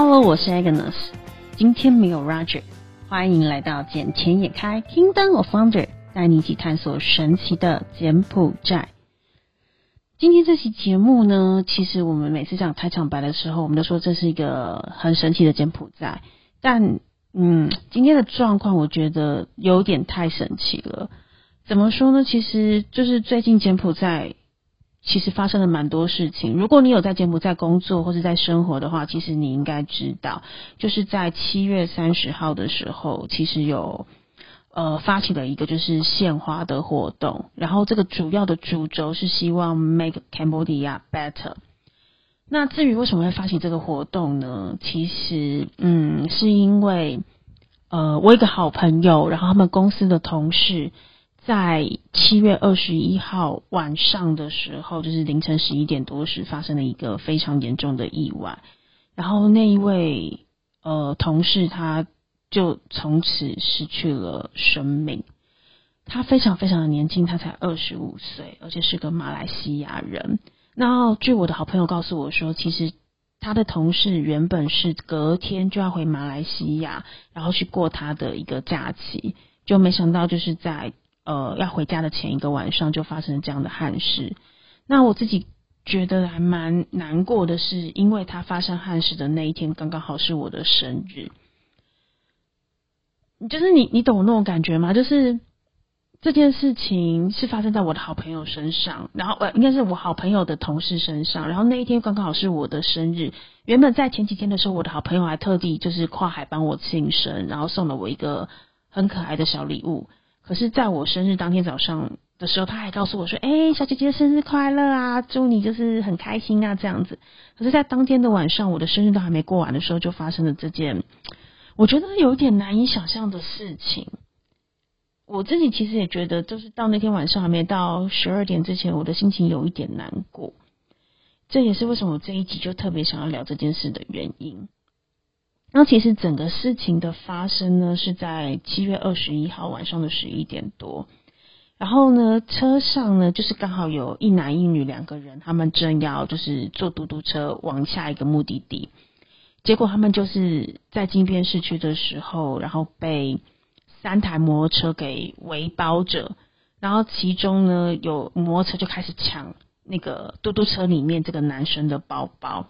Hello，我是 Agnes，今天没有 Roger，欢迎来到捡钱也开 Kingdom of Wonder，带你一起探索神奇的柬埔寨。今天这期节目呢，其实我们每次讲开场白的时候，我们都说这是一个很神奇的柬埔寨，但嗯，今天的状况我觉得有点太神奇了。怎么说呢？其实就是最近柬埔寨。其实发生了蛮多事情。如果你有在柬埔寨工作或者在生活的话，其实你应该知道，就是在七月三十号的时候，其实有呃发起了一个就是献花的活动。然后这个主要的主轴是希望 make Cambodia better。那至于为什么会发起这个活动呢？其实嗯，是因为呃我一个好朋友，然后他们公司的同事。在七月二十一号晚上的时候，就是凌晨十一点多时，发生了一个非常严重的意外。然后那一位呃同事，他就从此失去了生命。他非常非常的年轻，他才二十五岁，而且是个马来西亚人。然后据我的好朋友告诉我说，其实他的同事原本是隔天就要回马来西亚，然后去过他的一个假期，就没想到就是在。呃，要回家的前一个晚上就发生了这样的憾事。那我自己觉得还蛮难过的是，因为他发生憾事的那一天刚刚好是我的生日。就是你，你懂那种感觉吗？就是这件事情是发生在我的好朋友身上，然后呃，应该是我好朋友的同事身上。然后那一天刚刚好是我的生日。原本在前几天的时候，我的好朋友还特地就是跨海帮我庆生，然后送了我一个很可爱的小礼物。可是，在我生日当天早上的时候，他还告诉我说：“哎，小姐姐生日快乐啊，祝你就是很开心啊，这样子。”可是，在当天的晚上，我的生日都还没过完的时候，就发生了这件我觉得有点难以想象的事情。我自己其实也觉得，就是到那天晚上还没到十二点之前，我的心情有一点难过。这也是为什么我这一集就特别想要聊这件事的原因。那其实整个事情的发生呢，是在七月二十一号晚上的十一点多。然后呢，车上呢就是刚好有一男一女两个人，他们正要就是坐嘟嘟车往下一个目的地。结果他们就是在金边市区的时候，然后被三台摩托车给围包着，然后其中呢有摩托车就开始抢那个嘟嘟车里面这个男生的包包。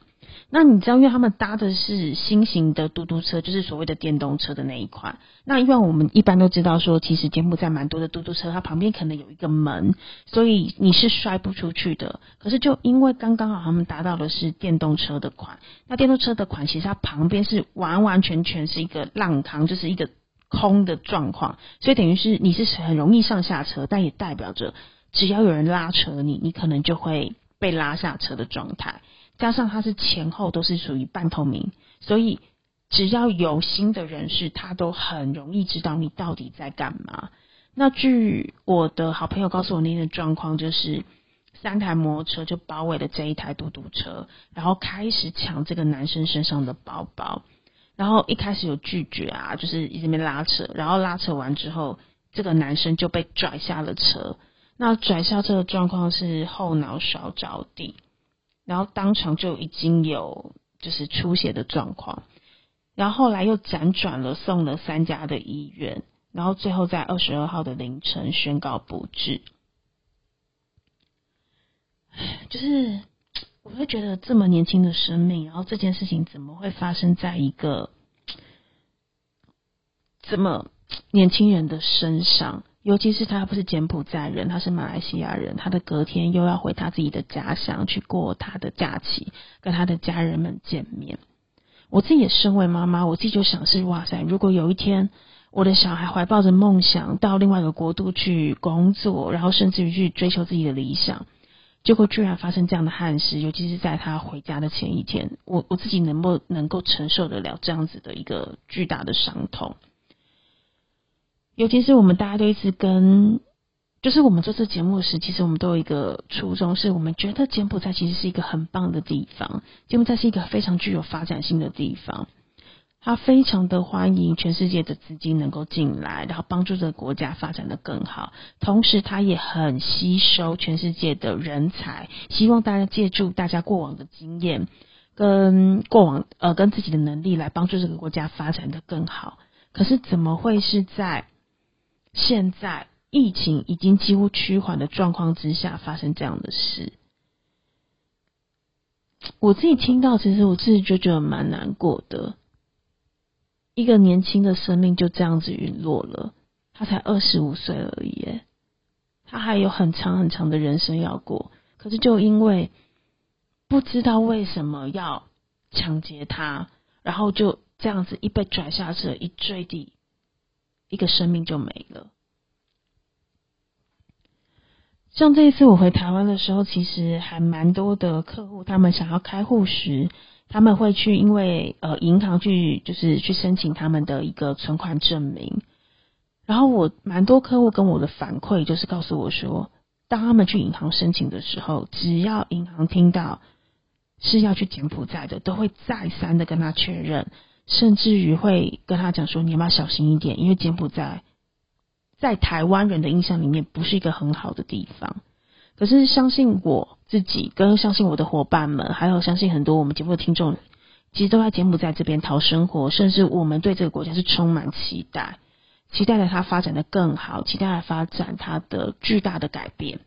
那你知道，因为他们搭的是新型的嘟嘟车，就是所谓的电动车的那一款。那因为我们一般都知道说，其实柬埔寨蛮多的嘟嘟车，它旁边可能有一个门，所以你是摔不出去的。可是就因为刚刚好他们搭到的是电动车的款，那电动车的款其实它旁边是完完全全是一个浪康，就是一个空的状况，所以等于是你是很容易上下车，但也代表着只要有人拉扯你，你可能就会被拉下车的状态。加上它是前后都是属于半透明，所以只要有心的人士，他都很容易知道你到底在干嘛。那据我的好朋友告诉我那天的状况，就是三台摩托车就包围了这一台嘟嘟车，然后开始抢这个男生身上的包包。然后一开始有拒绝啊，就是一直没拉扯，然后拉扯完之后，这个男生就被拽下了车。那拽下车的状况是后脑勺着地。然后当场就已经有就是出血的状况，然后后来又辗转了送了三家的医院，然后最后在二十二号的凌晨宣告不治。就是我会觉得这么年轻的生命，然后这件事情怎么会发生在一个这么年轻人的身上？尤其是他不是柬埔寨人，他是马来西亚人，他的隔天又要回他自己的家乡去过他的假期，跟他的家人们见面。我自己也身为妈妈，我自己就想是哇塞，如果有一天我的小孩怀抱着梦想到另外一个国度去工作，然后甚至于去追求自己的理想，结果居然发生这样的憾事，尤其是在他回家的前一天，我我自己能不能够承受得了这样子的一个巨大的伤痛？尤其是我们大家都一直跟，就是我们做这节目时，其实我们都有一个初衷，是我们觉得柬埔寨其实是一个很棒的地方，柬埔寨是一个非常具有发展性的地方，它非常的欢迎全世界的资金能够进来，然后帮助这个国家发展的更好，同时它也很吸收全世界的人才，希望大家借助大家过往的经验。跟过往呃跟自己的能力来帮助这个国家发展的更好。可是怎么会是在现在疫情已经几乎趋缓的状况之下发生这样的事？我自己听到，其实我自己就觉得蛮难过的。一个年轻的生命就这样子陨落了，他才二十五岁而已，他还有很长很长的人生要过。可是就因为不知道为什么要抢劫他，然后就这样子一被拽下车，一坠地，一个生命就没了。像这一次我回台湾的时候，其实还蛮多的客户，他们想要开户时，他们会去因为呃银行去就是去申请他们的一个存款证明。然后我蛮多客户跟我的反馈就是告诉我说，当他们去银行申请的时候，只要银行听到是要去柬埔寨的，都会再三的跟他确认，甚至于会跟他讲说，你要不要小心一点，因为柬埔寨。在台湾人的印象里面，不是一个很好的地方。可是相信我自己，跟相信我的伙伴们，还有相信很多我们节目的听众，其实都在柬埔寨这边讨生活，甚至我们对这个国家是充满期待，期待着它发展的更好，期待发展它的巨大的改变。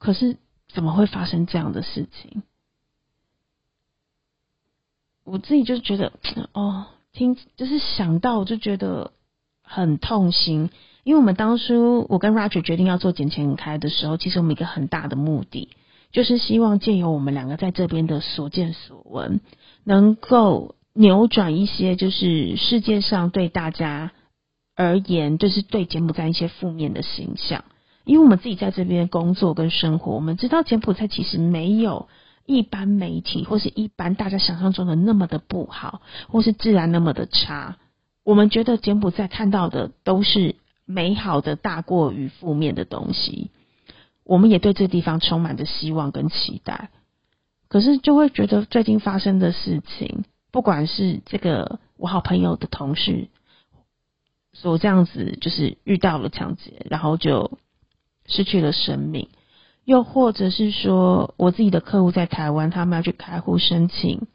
可是怎么会发生这样的事情？我自己就觉得，哦，听就是想到我就觉得很痛心。因为我们当初我跟 Roger 决定要做捡钱开的时候，其实我们一个很大的目的，就是希望借由我们两个在这边的所见所闻，能够扭转一些就是世界上对大家而言，就是对柬埔寨一些负面的形象。因为我们自己在这边工作跟生活，我们知道柬埔寨其实没有一般媒体或是一般大家想象中的那么的不好，或是自然那么的差。我们觉得柬埔寨看到的都是。美好的大过于负面的东西，我们也对这地方充满着希望跟期待。可是就会觉得最近发生的事情，不管是这个我好朋友的同事所这样子，就是遇到了抢劫，然后就失去了生命；又或者是说我自己的客户在台湾，他们要去开户申请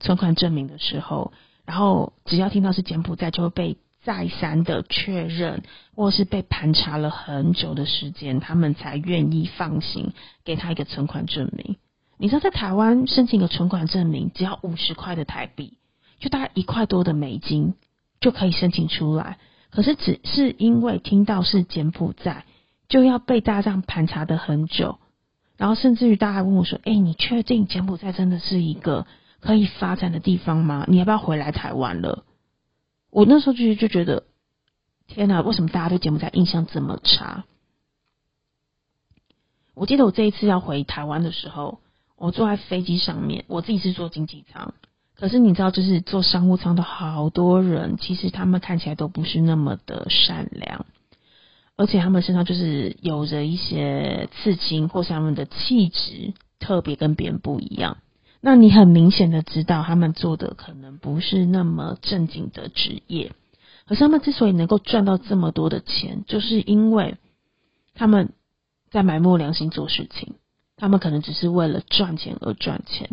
存款证明的时候，然后只要听到是柬埔寨，就会被。再三的确认，或是被盘查了很久的时间，他们才愿意放行给他一个存款证明。你知道，在台湾申请个存款证明，只要五十块的台币，就大概一块多的美金就可以申请出来。可是，只是因为听到是柬埔寨，就要被大家这样盘查的很久，然后甚至于大家问我说：“哎，你确定柬埔寨真的是一个可以发展的地方吗？你要不要回来台湾了？”我那时候就就觉得，天哪！为什么大家对柬埔寨印象这么差？我记得我这一次要回台湾的时候，我坐在飞机上面，我自己是坐经济舱。可是你知道，就是坐商务舱的好多人，其实他们看起来都不是那么的善良，而且他们身上就是有着一些刺青，或是他们的气质特别跟别人不一样。那你很明显的知道，他们做的可能不是那么正经的职业，可是他们之所以能够赚到这么多的钱，就是因为他们在埋没良心做事情，他们可能只是为了赚钱而赚钱。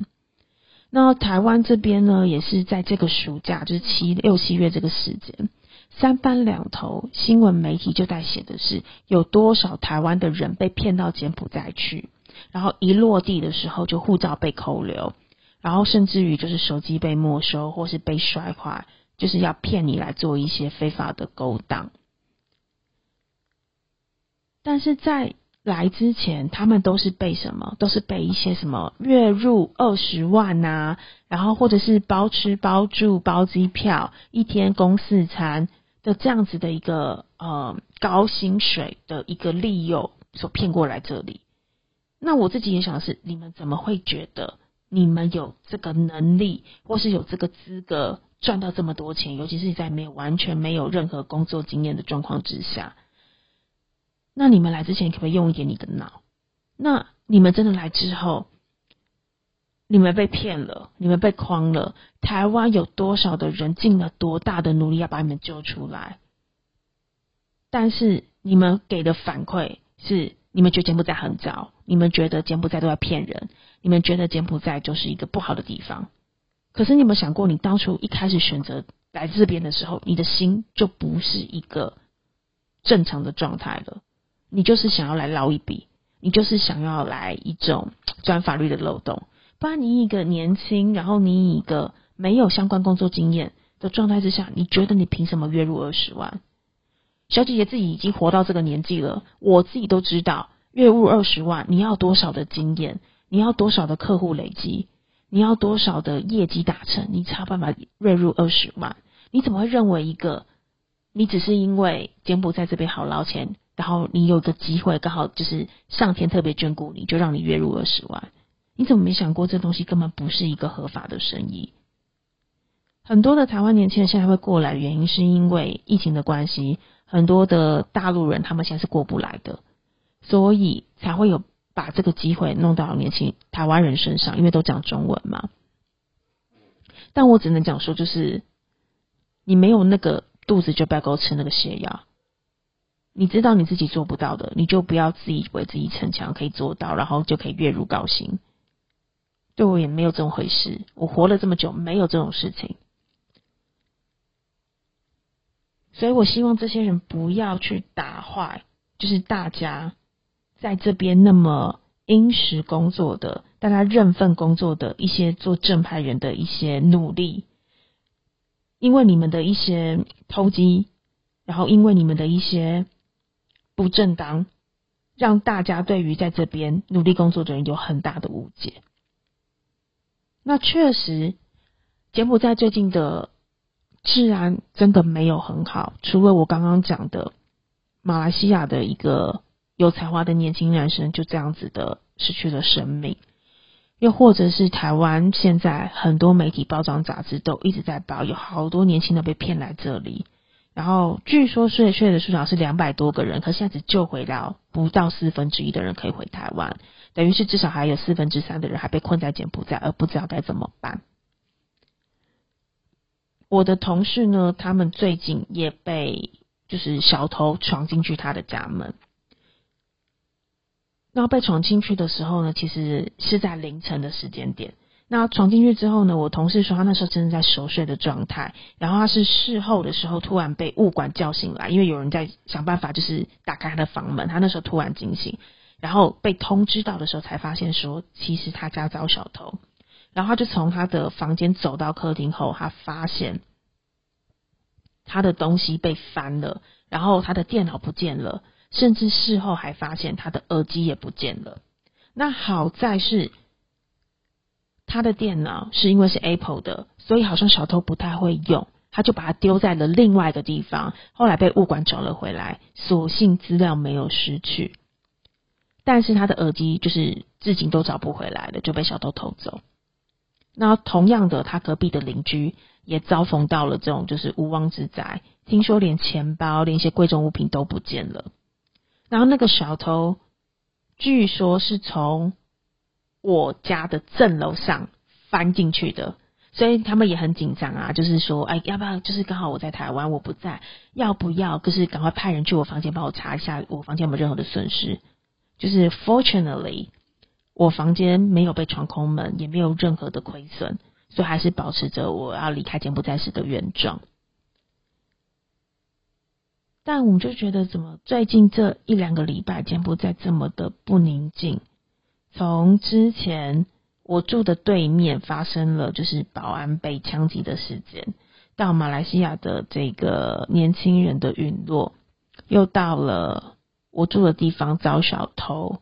那台湾这边呢，也是在这个暑假，就是七六七月这个时间，三番两头新闻媒体就在写的是，有多少台湾的人被骗到柬埔寨去。然后一落地的时候，就护照被扣留，然后甚至于就是手机被没收，或是被摔坏，就是要骗你来做一些非法的勾当。但是在来之前，他们都是被什么？都是被一些什么月入二十万呐，然后或者是包吃包住包机票，一天供四餐的这样子的一个呃高薪水的一个利诱所骗过来这里。那我自己也想是，你们怎么会觉得你们有这个能力，或是有这个资格赚到这么多钱？尤其是在没有完全没有任何工作经验的状况之下，那你们来之前可不可以用一点你的脑？那你们真的来之后，你们被骗了，你们被诓了。台湾有多少的人尽了多大的努力要把你们救出来？但是你们给的反馈是，你们觉得柬埔寨很糟。你们觉得柬埔寨都在骗人，你们觉得柬埔寨就是一个不好的地方。可是你有没有想过，你当初一开始选择来这边的时候，你的心就不是一个正常的状态了。你就是想要来捞一笔，你就是想要来一种钻法律的漏洞。不然你一个年轻，然后你一个没有相关工作经验的状态之下，你觉得你凭什么月入二十万？小姐姐自己已经活到这个年纪了，我自己都知道，月入二十万，你要多少的经验，你要多少的客户累积，你要多少的业绩达成，你才有办法月入二十万？你怎么会认为一个你只是因为柬埔寨这边好捞钱，然后你有个机会刚好就是上天特别眷顾你，就让你月入二十万？你怎么没想过这东西根本不是一个合法的生意？很多的台湾年轻人现在会过来，原因是因为疫情的关系。很多的大陆人，他们现在是过不来的，所以才会有把这个机会弄到年轻台湾人身上，因为都讲中文嘛。但我只能讲说，就是你没有那个肚子，就不要给我吃那个泻药。你知道你自己做不到的，你就不要自以为自己逞强可以做到，然后就可以月入高薪。对我也没有这种回事，我活了这么久，没有这种事情。所以我希望这些人不要去打坏，就是大家在这边那么殷实工作的、大家认份工作的一些做正派人的一些努力，因为你们的一些偷鸡，然后因为你们的一些不正当，让大家对于在这边努力工作的人有很大的误解。那确实，柬埔寨最近的。治安真的没有很好，除了我刚刚讲的马来西亚的一个有才华的年轻男生就这样子的失去了生命，又或者是台湾现在很多媒体包装杂志都一直在报，有好多年轻的被骗来这里，然后据说睡睡的数量是两百多个人，可现在只救回了不到四分之一的人可以回台湾，等于是至少还有四分之三的人还被困在柬埔寨，而不知道该怎么办。我的同事呢，他们最近也被就是小偷闯进去他的家门。那被闯进去的时候呢，其实是在凌晨的时间点。那闯进去之后呢，我同事说他那时候真的在熟睡的状态，然后他是事后的时候突然被物管叫醒来，因为有人在想办法就是打开他的房门，他那时候突然惊醒，然后被通知到的时候才发现说，其实他家遭小偷。然后他就从他的房间走到客厅后，他发现他的东西被翻了，然后他的电脑不见了，甚至事后还发现他的耳机也不见了。那好在是他的电脑是因为是 Apple 的，所以好像小偷不太会用，他就把它丢在了另外一个地方。后来被物管找了回来，所幸资料没有失去，但是他的耳机就是至今都找不回来了，就被小偷偷走。那同样的，他隔壁的邻居也遭逢到了这种就是无妄之灾，听说连钱包、连一些贵重物品都不见了。然后那个小偷据说是从我家的正楼上翻进去的，所以他们也很紧张啊，就是说，哎，要不要？就是刚好我在台湾，我不在，要不要？就是赶快派人去我房间帮我查一下，我房间有没有任何的损失？就是 fortunately。我房间没有被闯空门，也没有任何的亏损，所以还是保持着我要离开柬埔寨时的原状。但我们就觉得，怎么最近这一两个礼拜柬埔寨这么的不宁静？从之前我住的对面发生了就是保安被枪击的事件，到马来西亚的这个年轻人的陨落，又到了我住的地方遭小偷。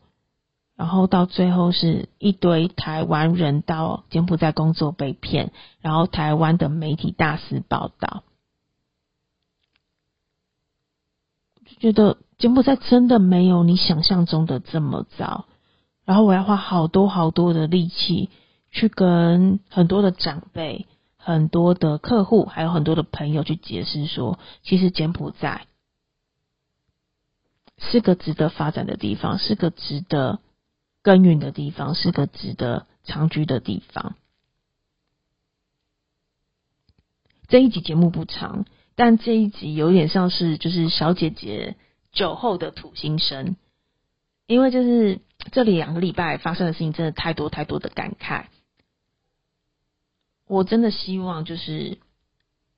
然后到最后是一堆台湾人到柬埔寨工作被骗，然后台湾的媒体大肆报道，就觉得柬埔寨真的没有你想象中的这么糟。然后我要花好多好多的力气去跟很多的长辈、很多的客户，还有很多的朋友去解释说，其实柬埔寨是个值得发展的地方，是个值得。耕耘的地方是个值得长居的地方。这一集节目不长，但这一集有点像是就是小姐姐酒后的土心声，因为就是这里两个礼拜发生的事情真的太多太多的感慨。我真的希望就是，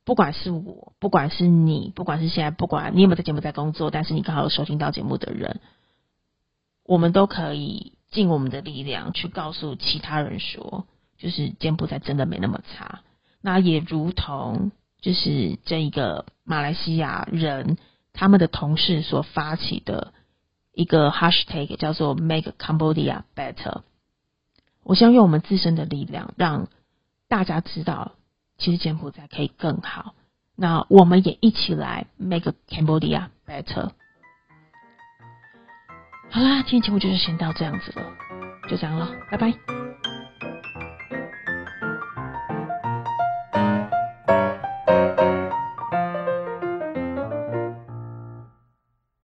不管是我，不管是你，不管是现在，不管你有没有在节目在工作，但是你刚好有收听到节目的人，我们都可以尽我们的力量去告诉其他人说，就是柬埔寨真的没那么差。那也如同就是这一个马来西亚人他们的同事所发起的一个 hashtag 叫做 Make Cambodia Better。我希望用我们自身的力量让。大家知道，其实柬埔寨可以更好。那我们也一起来 make Cambodia better。好啦，今天节目就是先到这样子了，就这样了，拜拜。